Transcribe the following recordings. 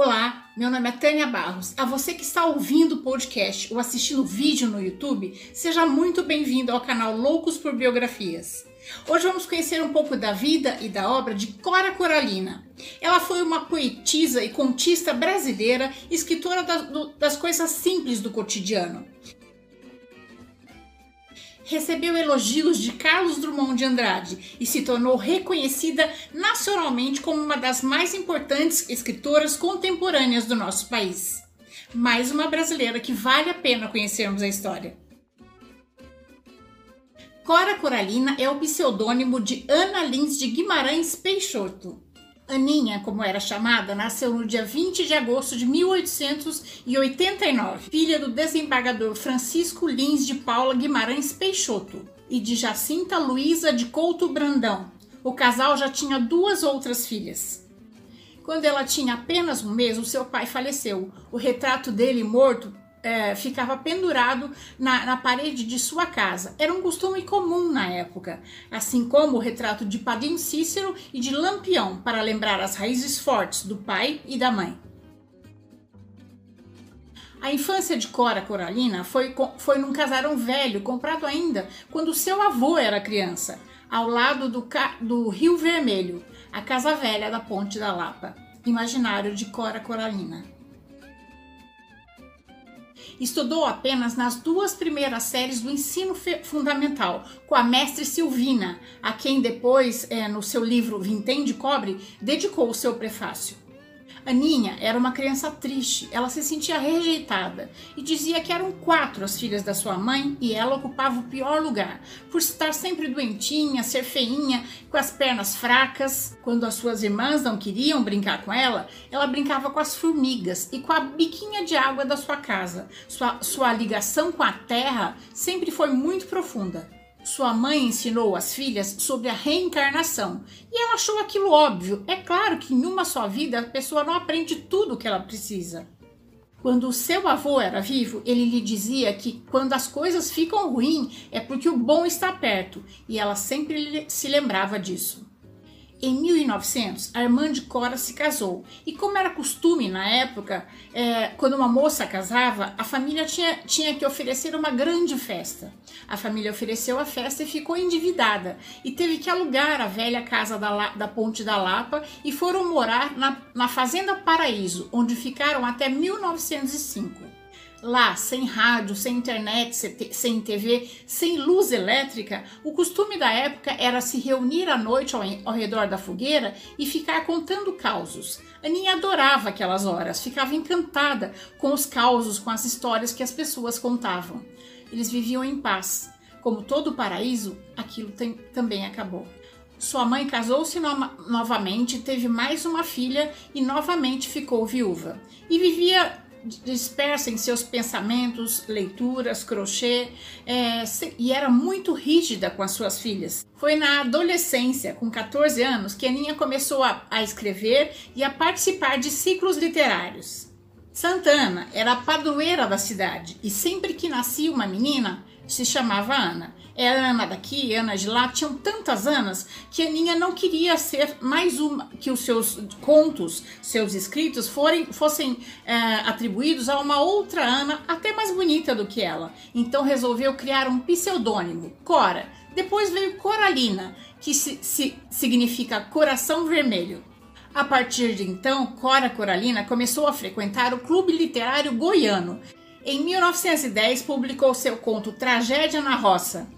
Olá, meu nome é Tânia Barros. A você que está ouvindo o podcast ou assistindo o vídeo no YouTube, seja muito bem-vindo ao canal Loucos por Biografias. Hoje vamos conhecer um pouco da vida e da obra de Cora Coralina. Ela foi uma poetisa e contista brasileira, escritora das coisas simples do cotidiano recebeu elogios de Carlos Drummond de Andrade e se tornou reconhecida nacionalmente como uma das mais importantes escritoras contemporâneas do nosso país. Mais uma brasileira que vale a pena conhecermos a história. Cora Coralina é o pseudônimo de Ana Lins de Guimarães Peixoto. Aninha, como era chamada, nasceu no dia 20 de agosto de 1889, filha do desembargador Francisco Lins de Paula Guimarães Peixoto e de Jacinta Luiza de Couto Brandão. O casal já tinha duas outras filhas. Quando ela tinha apenas um mês, o seu pai faleceu. O retrato dele morto é, ficava pendurado na, na, parede de sua casa. Era um costume comum na época, assim como o retrato de Padim Cícero e de Lampião, para lembrar as raízes fortes do pai e da mãe. A infância de Cora Coralina foi, foi num casarão velho, comprado ainda quando seu avô era criança, ao lado do, do Rio Vermelho, a casa velha da Ponte da Lapa, imaginário de Cora Coralina. Estudou apenas nas duas primeiras séries do ensino fundamental, com a mestre Silvina, a quem depois, é, no seu livro Vintém de Cobre, dedicou o seu prefácio. Aninha era uma criança triste, ela se sentia rejeitada e dizia que eram quatro as filhas da sua mãe e ela ocupava o pior lugar, por estar sempre doentinha, ser feinha, com as pernas fracas. Quando as suas irmãs não queriam brincar com ela, ela brincava com as formigas e com a biquinha de água da sua casa. Sua, sua ligação com a terra sempre foi muito profunda. Sua mãe ensinou as filhas sobre a reencarnação e ela achou aquilo óbvio. É claro que em uma só vida a pessoa não aprende tudo o que ela precisa. Quando o seu avô era vivo, ele lhe dizia que quando as coisas ficam ruins é porque o bom está perto, e ela sempre se lembrava disso. Em 1900, a irmã de Cora se casou e, como era costume na época, é, quando uma moça casava, a família tinha, tinha que oferecer uma grande festa. A família ofereceu a festa e ficou endividada e teve que alugar a velha casa da, da Ponte da Lapa e foram morar na, na Fazenda Paraíso, onde ficaram até 1905. Lá, sem rádio, sem internet, sem TV, sem luz elétrica, o costume da época era se reunir à noite ao, ao redor da fogueira e ficar contando causos. Aninha adorava aquelas horas, ficava encantada com os causos, com as histórias que as pessoas contavam. Eles viviam em paz. Como todo o paraíso, aquilo tem, também acabou. Sua mãe casou-se no novamente, teve mais uma filha e novamente ficou viúva. E vivia dispersa em seus pensamentos, leituras, crochê, é, e era muito rígida com as suas filhas. Foi na adolescência, com 14 anos, que Aninha começou a, a escrever e a participar de ciclos literários. Santana era a padroeira da cidade e sempre que nascia uma menina, se chamava Ana. Era Ana daqui, Ana de lá, tinham tantas Anas que a Aninha não queria ser mais uma, que os seus contos, seus escritos forem, fossem é, atribuídos a uma outra Ana até mais bonita do que ela. Então resolveu criar um pseudônimo, Cora. Depois veio Coralina, que se, se, significa coração vermelho. A partir de então, Cora Coralina começou a frequentar o Clube Literário Goiano, em 1910, publicou seu conto Tragédia na Roça,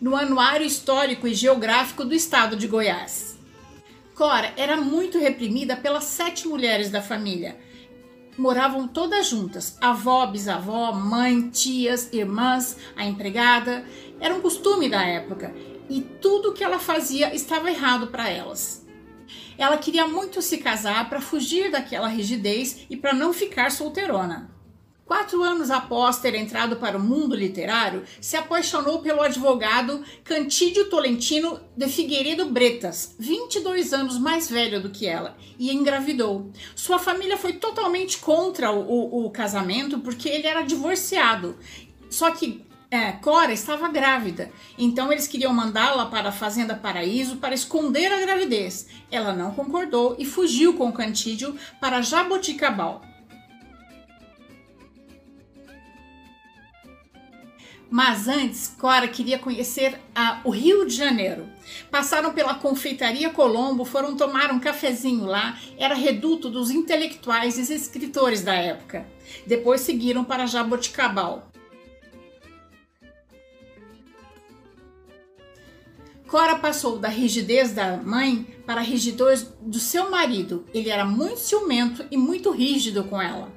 no Anuário Histórico e Geográfico do Estado de Goiás. Cora era muito reprimida pelas sete mulheres da família. Moravam todas juntas: avó, bisavó, mãe, tias, irmãs, a empregada. Era um costume da época e tudo que ela fazia estava errado para elas. Ela queria muito se casar para fugir daquela rigidez e para não ficar solteirona. Quatro anos após ter entrado para o mundo literário, se apaixonou pelo advogado Cantídio Tolentino de Figueiredo Bretas, 22 anos mais velho do que ela, e engravidou. Sua família foi totalmente contra o, o, o casamento porque ele era divorciado. Só que É, Cora estava grávida, então eles queriam mandá-la para a Fazenda Paraíso para esconder a gravidez. Ela não concordou e fugiu com Cantídio para Jaboticabal. Mas antes, Cora queria conhecer a, o Rio de Janeiro. Passaram pela Confeitaria Colombo, foram tomar um cafezinho lá, era reduto dos intelectuais e escritores da época. Depois seguiram para Jaboticabal. Cora passou da rigidez da mãe para a rigidez do seu marido. Ele era muito ciumento e muito rígido com ela.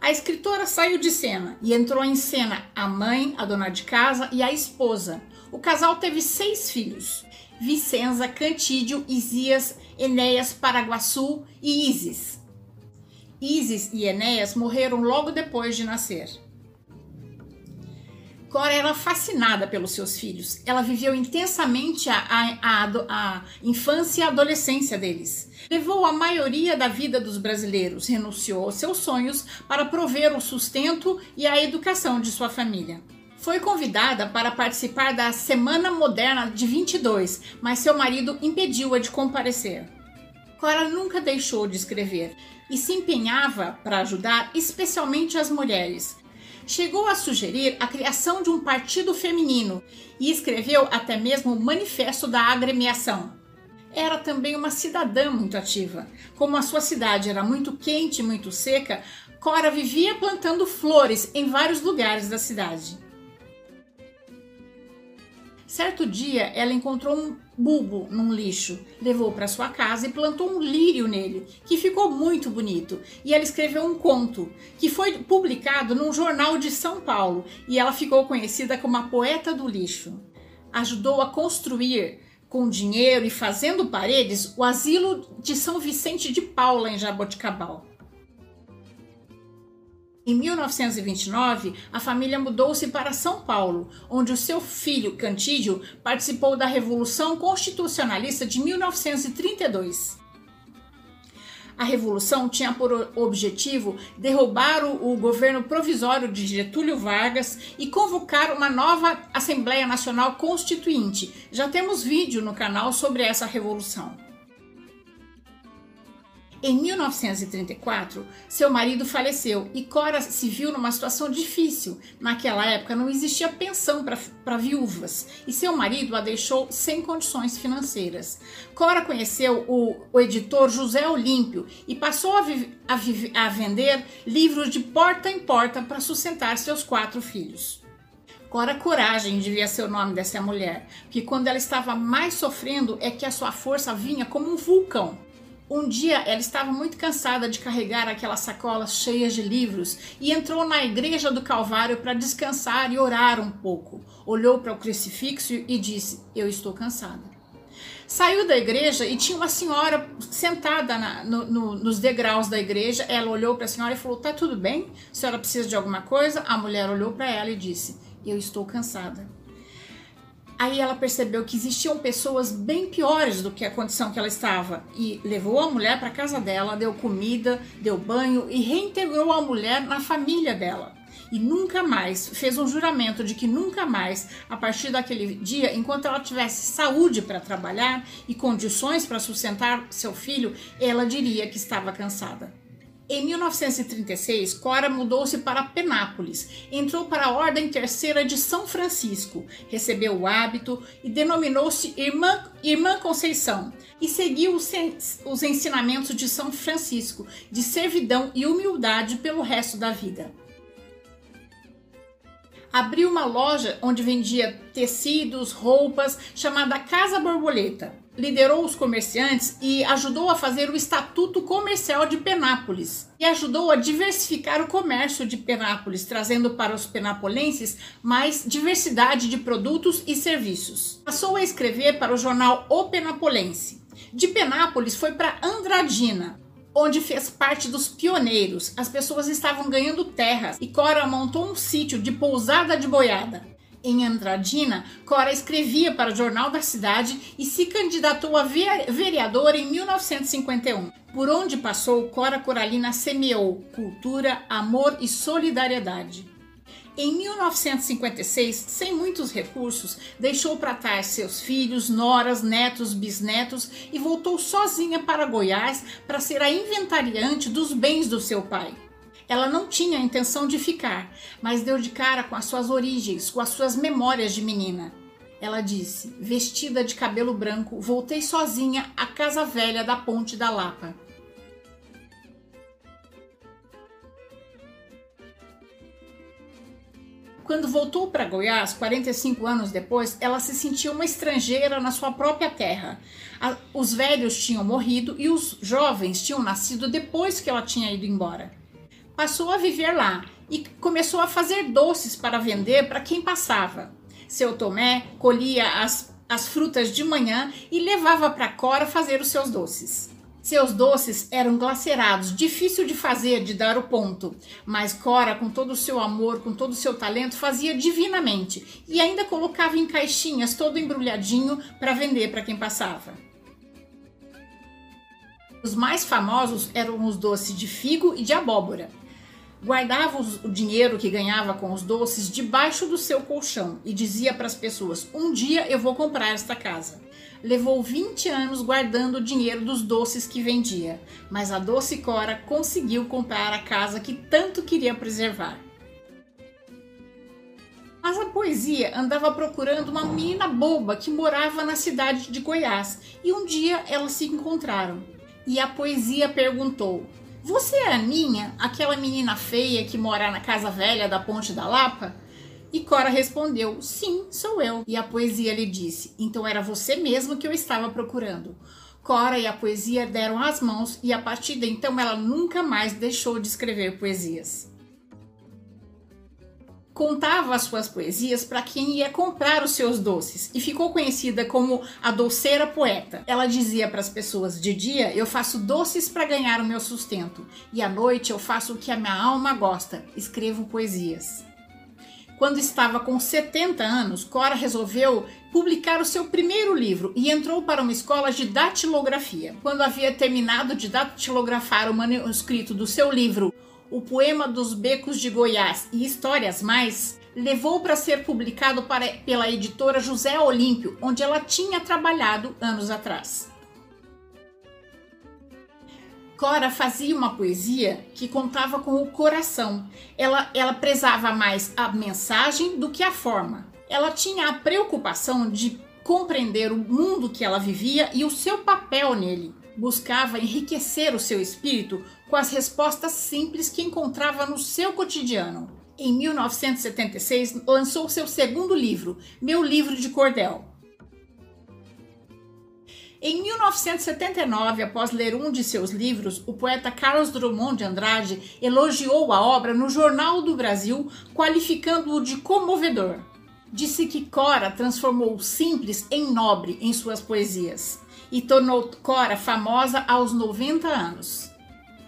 A escritora saiu de cena e entrou em cena a mãe, a dona de casa e a esposa. O casal teve seis filhos: Vicenza, Cantídio, Isias, Enéas, Paraguaçu e Isis. Isis e Enéas morreram logo depois de nascer. Cora era fascinada pelos seus filhos. Ela viveu intensamente a, a, a, a, infância e a adolescência deles. Levou a maioria da vida dos brasileiros, renunciou aos seus sonhos para prover o sustento e a educação de sua família. Foi convidada para participar da Semana Moderna de 22, mas seu marido impediu-a de comparecer. Cora nunca deixou de escrever e se empenhava para ajudar especialmente as mulheres, chegou a sugerir a criação de um partido feminino e escreveu até mesmo o Manifesto da Agremiação. Era também uma cidadã muito ativa. Como a sua cidade era muito quente e muito seca, Cora vivia plantando flores em vários lugares da cidade. Certo dia, ela encontrou um bulbo num lixo, levou para sua casa e plantou um lírio nele, que ficou muito bonito. E ela escreveu um conto, que foi publicado num jornal de São Paulo, e ela ficou conhecida como a poeta do lixo. Ajudou a construir com dinheiro e fazendo paredes o asilo de São Vicente de Paula em Jaboticabal. Em 1929, a família mudou-se para São Paulo, onde o seu filho Cantídio participou da Revolução Constitucionalista de 1932. A revolução tinha por objetivo derrubar o, o, governo provisório de Getúlio Vargas e convocar uma nova Assembleia Nacional Constituinte. Já temos vídeo no canal sobre essa revolução. Em 1934, seu marido faleceu e Cora se viu numa situação difícil. Naquela época não existia pensão para viúvas e seu marido a deixou sem condições financeiras. Cora conheceu o, o editor José Olímpio e passou a, a, a vender livros de porta em porta para sustentar seus quatro filhos. Cora Coragem devia ser o nome dessa mulher, que quando ela estava mais sofrendo é que a sua força vinha como um vulcão. Um dia ela estava muito cansada de carregar aquelas sacolas cheias de livros e entrou na igreja do Calvário para descansar e orar um pouco. Olhou para o crucifixo e disse: Eu estou cansada. Saiu da igreja e tinha uma senhora sentada na, no, no, nos degraus da igreja. Ela olhou para a senhora e falou: Tá tudo bem? A senhora precisa de alguma coisa? A mulher olhou para ela e disse: Eu estou cansada. Aí ela percebeu que existiam pessoas bem piores do que a condição que ela estava e levou a mulher para casa dela, deu comida, deu banho e reintegrou a mulher na família dela. E nunca mais fez um juramento de que nunca mais, a partir daquele dia, enquanto ela tivesse saúde para trabalhar e condições para sustentar seu filho, ela diria que estava cansada. Em 1936, Cora mudou-se para Penápolis, entrou para a Ordem Terceira de São Francisco, recebeu o hábito e denominou-se Irmã, Irmã Conceição. E seguiu os, os ensinamentos de São Francisco de servidão e humildade pelo resto da vida. Abriu uma loja onde vendia tecidos, roupas, chamada Casa Borboleta liderou os comerciantes e ajudou a fazer o Estatuto Comercial de Penápolis e ajudou a diversificar o comércio de Penápolis, trazendo para os penapolenses mais diversidade de produtos e serviços. Passou a escrever para o jornal O Penapolense. De Penápolis foi para Andradina, onde fez parte dos pioneiros. As pessoas estavam ganhando terras e Cora montou um sítio de pousada de boiada. Em Andradina, Cora escrevia para o Jornal da Cidade e se candidatou a vereadora em 1951. Por onde passou, Cora Coralina semeou cultura, amor e solidariedade. Em 1956, sem muitos recursos, deixou para trás seus filhos, noras, netos, bisnetos e voltou sozinha para Goiás para ser a inventariante dos bens do seu pai. Ela não tinha a intenção de ficar, mas deu de cara com as suas origens, com as suas memórias de menina. Ela disse, vestida de cabelo branco, voltei sozinha à casa velha da Ponte da Lapa. Quando voltou para Goiás, 45 anos depois, ela se sentiu uma estrangeira na sua própria terra. os velhos tinham morrido e os jovens tinham nascido depois que ela tinha ido embora. Passou a viver lá e começou a fazer doces para vender para quem passava. Seu Tomé colhia as, as frutas de manhã e levava para Cora fazer os seus doces. Seus doces eram glacerados, difícil de fazer, de dar o ponto, mas Cora, com todo o seu amor, com todo o seu talento, fazia divinamente e ainda colocava em caixinhas todo embrulhadinho para vender para quem passava. Os mais famosos eram os doces de figo e de abóbora. Guardava o dinheiro que ganhava com os doces debaixo do seu colchão e dizia para as pessoas: Um dia eu vou comprar esta casa levou 20 anos guardando o dinheiro dos doces que vendia, mas a doce Cora conseguiu comprar a casa que tanto queria preservar. Mas a poesia andava procurando uma menina boba que morava na cidade de Goiás e um dia elas se encontraram. E a poesia perguntou: Você é a Ninha, aquela menina feia que mora na casa velha da Ponte da Lapa? E Cora respondeu: Sim, sou eu. E a poesia lhe disse: Então era você mesmo que eu estava procurando. Cora e a poesia deram as mãos e a partir de então ela nunca mais deixou de escrever poesias. Contava as suas poesias para quem ia comprar os seus doces e ficou conhecida como a doceira poeta. Ela dizia para as pessoas: de dia eu faço doces para ganhar o meu sustento e à noite eu faço o que a minha alma gosta, escrevo poesias. Quando estava com 70 anos, Cora resolveu publicar o seu primeiro livro e entrou para uma escola de datilografia. Quando havia terminado de datilografar o manuscrito do seu livro O Poema dos Becos de Goiás e Histórias Mais, levou para ser publicado para, pela editora José Olímpio, onde ela tinha trabalhado anos atrás. Cora fazia uma poesia que contava com o coração. Ela, ela prezava mais a mensagem do que a forma. Ela tinha a preocupação de compreender o mundo que ela vivia e o seu papel nele. Buscava enriquecer o seu espírito com as respostas simples que encontrava no seu cotidiano. Em 1976, lançou seu segundo livro, Meu Livro de Cordel. Em 1979, após ler um de seus livros, o poeta Carlos Drummond de Andrade elogiou a obra no Jornal do Brasil, qualificando-o de comovedor. Disse que Cora transformou o simples em nobre em suas poesias e tornou Cora famosa aos 90 anos.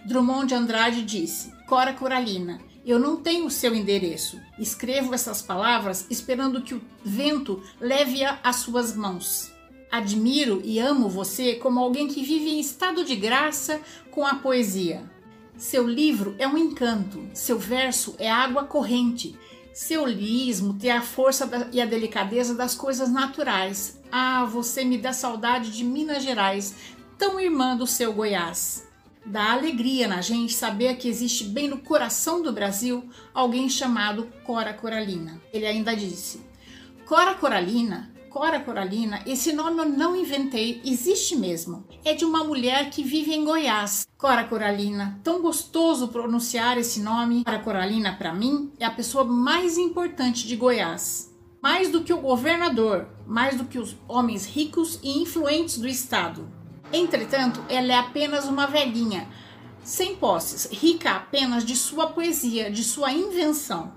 Drummond de Andrade disse: Cora Coralina, eu não tenho o seu endereço. Escrevo essas palavras esperando que o vento leve-a às suas mãos. Admiro e amo você como alguém que vive em estado de graça com a poesia. Seu livro é um encanto, seu verso é água corrente, seu lirismo tem a força e a delicadeza das coisas naturais. Ah, você me dá saudade de Minas Gerais, tão irmã do seu Goiás. Dá alegria na gente saber que existe bem no coração do Brasil alguém chamado Cora Coralina. Ele ainda disse: Cora Coralina Cora Coralina, esse nome eu não inventei, existe mesmo. É de uma mulher que vive em Goiás. Cora Coralina, tão gostoso pronunciar esse nome. Cora Coralina, para mim, é a pessoa mais importante de Goiás. Mais do que o governador, mais do que os homens ricos e influentes do estado. Entretanto, ela é apenas uma velhinha, sem posses, rica apenas de sua poesia, de sua invenção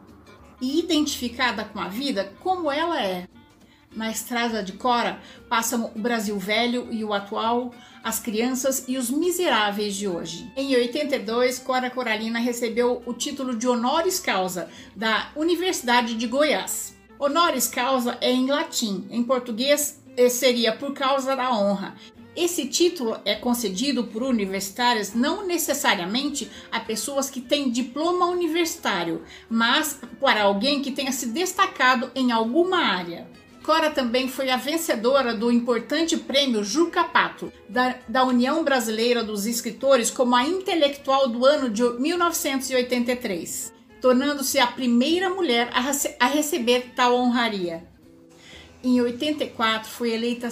e identificada com a vida como ela é. Na estrada de Cora passam o Brasil velho e o atual, as crianças e os miseráveis de hoje. Em 82, Cora Coralina recebeu o título de honoris causa da Universidade de Goiás. Honoris causa é em latim, em português seria por causa da honra. Esse título é concedido por universitárias não necessariamente a pessoas que têm diploma universitário, mas para alguém que tenha se destacado em alguma área. Cora também foi a vencedora do importante prêmio Juca Pato, da, da União Brasileira dos Escritores, como a intelectual do ano de 1983, tornando-se a primeira mulher a, a receber tal honraria. Em 84, foi eleita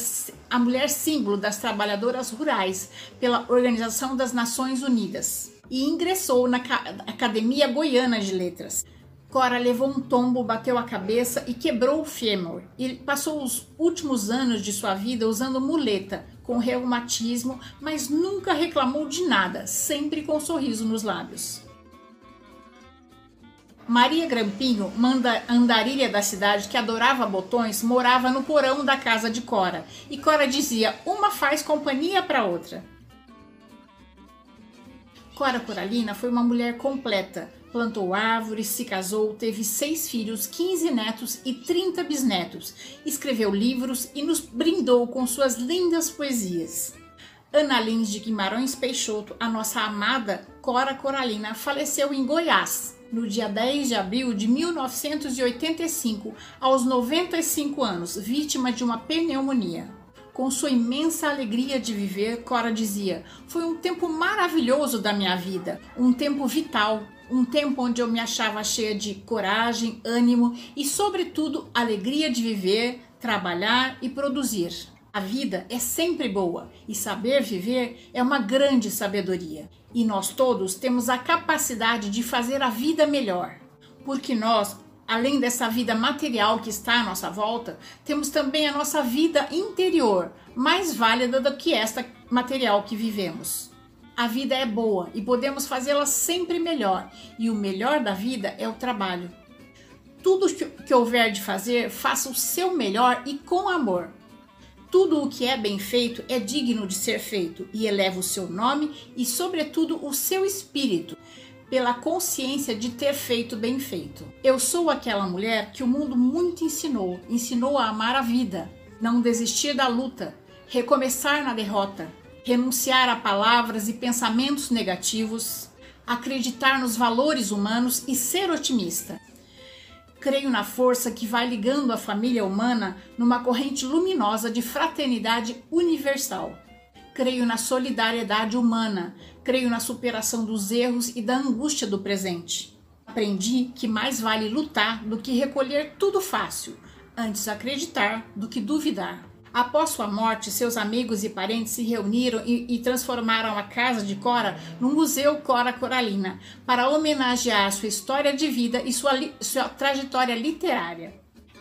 a mulher símbolo das trabalhadoras rurais pela Organização das Nações Unidas e ingressou na Academia Goiana de Letras. Cora levou um tombo, bateu a cabeça e quebrou o fêmur. E passou os últimos anos de sua vida usando muleta, com reumatismo, mas nunca reclamou de nada, sempre com um sorriso nos lábios. Maria Grampinho, manda andarilha da cidade que adorava botões, morava no porão da casa de Cora. E Cora dizia: uma faz companhia para outra. Cora Coralina foi uma mulher completa, plantou árvores, se casou, teve seis filhos, 15 netos e 30 bisnetos, escreveu livros e nos brindou com suas lindas poesias. Ana Lins de Guimarães Peixoto, a nossa amada Cora Coralina, faleceu em Goiás no dia 10 de abril de 1985, aos 95 anos, vítima de uma pneumonia. Com sua imensa alegria de viver, Cora dizia: Foi um tempo maravilhoso da minha vida, um tempo vital, um tempo onde eu me achava cheia de coragem, ânimo e, sobretudo, alegria de viver, trabalhar e produzir. A vida é sempre boa e saber viver é uma grande sabedoria. E nós todos temos a capacidade de fazer a vida melhor, porque nós, além dessa vida material que está à nossa volta, temos também a nossa vida interior, mais válida do que esta material que vivemos. A vida é boa e podemos fazê-la sempre melhor, e o melhor da vida é o trabalho. Tudo que houver de fazer, faça o seu melhor e com amor. Tudo o que é bem feito é digno de ser feito e eleva o seu nome e, sobretudo, o seu espírito, pela consciência de ter feito bem feito. Eu sou aquela mulher que o mundo muito ensinou, ensinou a amar a vida, não desistir da luta, recomeçar na derrota, renunciar a palavras e pensamentos negativos, acreditar nos valores humanos e ser otimista. Creio na força que vai ligando a família humana numa corrente luminosa de fraternidade universal. Creio na solidariedade humana, creio na superação dos erros e da angústia do presente. Aprendi que mais vale lutar do que recolher tudo fácil, antes acreditar do que duvidar. Após sua morte, seus amigos e parentes se reuniram e, e transformaram a casa de Cora no Museu Cora Coralina, para homenagear sua história de vida e sua, sua trajetória literária.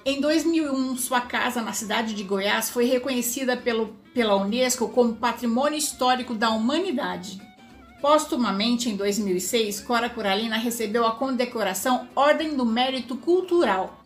Em 2001, sua casa na cidade de Goiás foi reconhecida pelo, pela Unesco como Patrimônio Histórico da Humanidade. Postumamente, em 2006, Cora Coralina recebeu a condecoração Ordem do Mérito Cultural,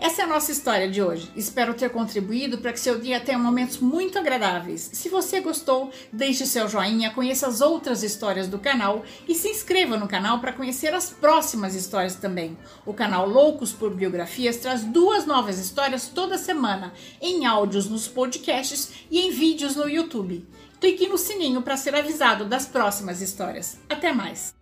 essa é a nossa história de hoje. Espero ter contribuído para que seu dia tenha momentos muito agradáveis. Se você gostou, deixe seu joinha, conheça as outras histórias do canal e se inscreva no canal para conhecer as próximas histórias também. O canal Loucos por Biografias traz duas novas histórias toda semana, em áudios nos podcasts e em vídeos no YouTube. Clique no sininho para ser avisado das próximas histórias. Até mais!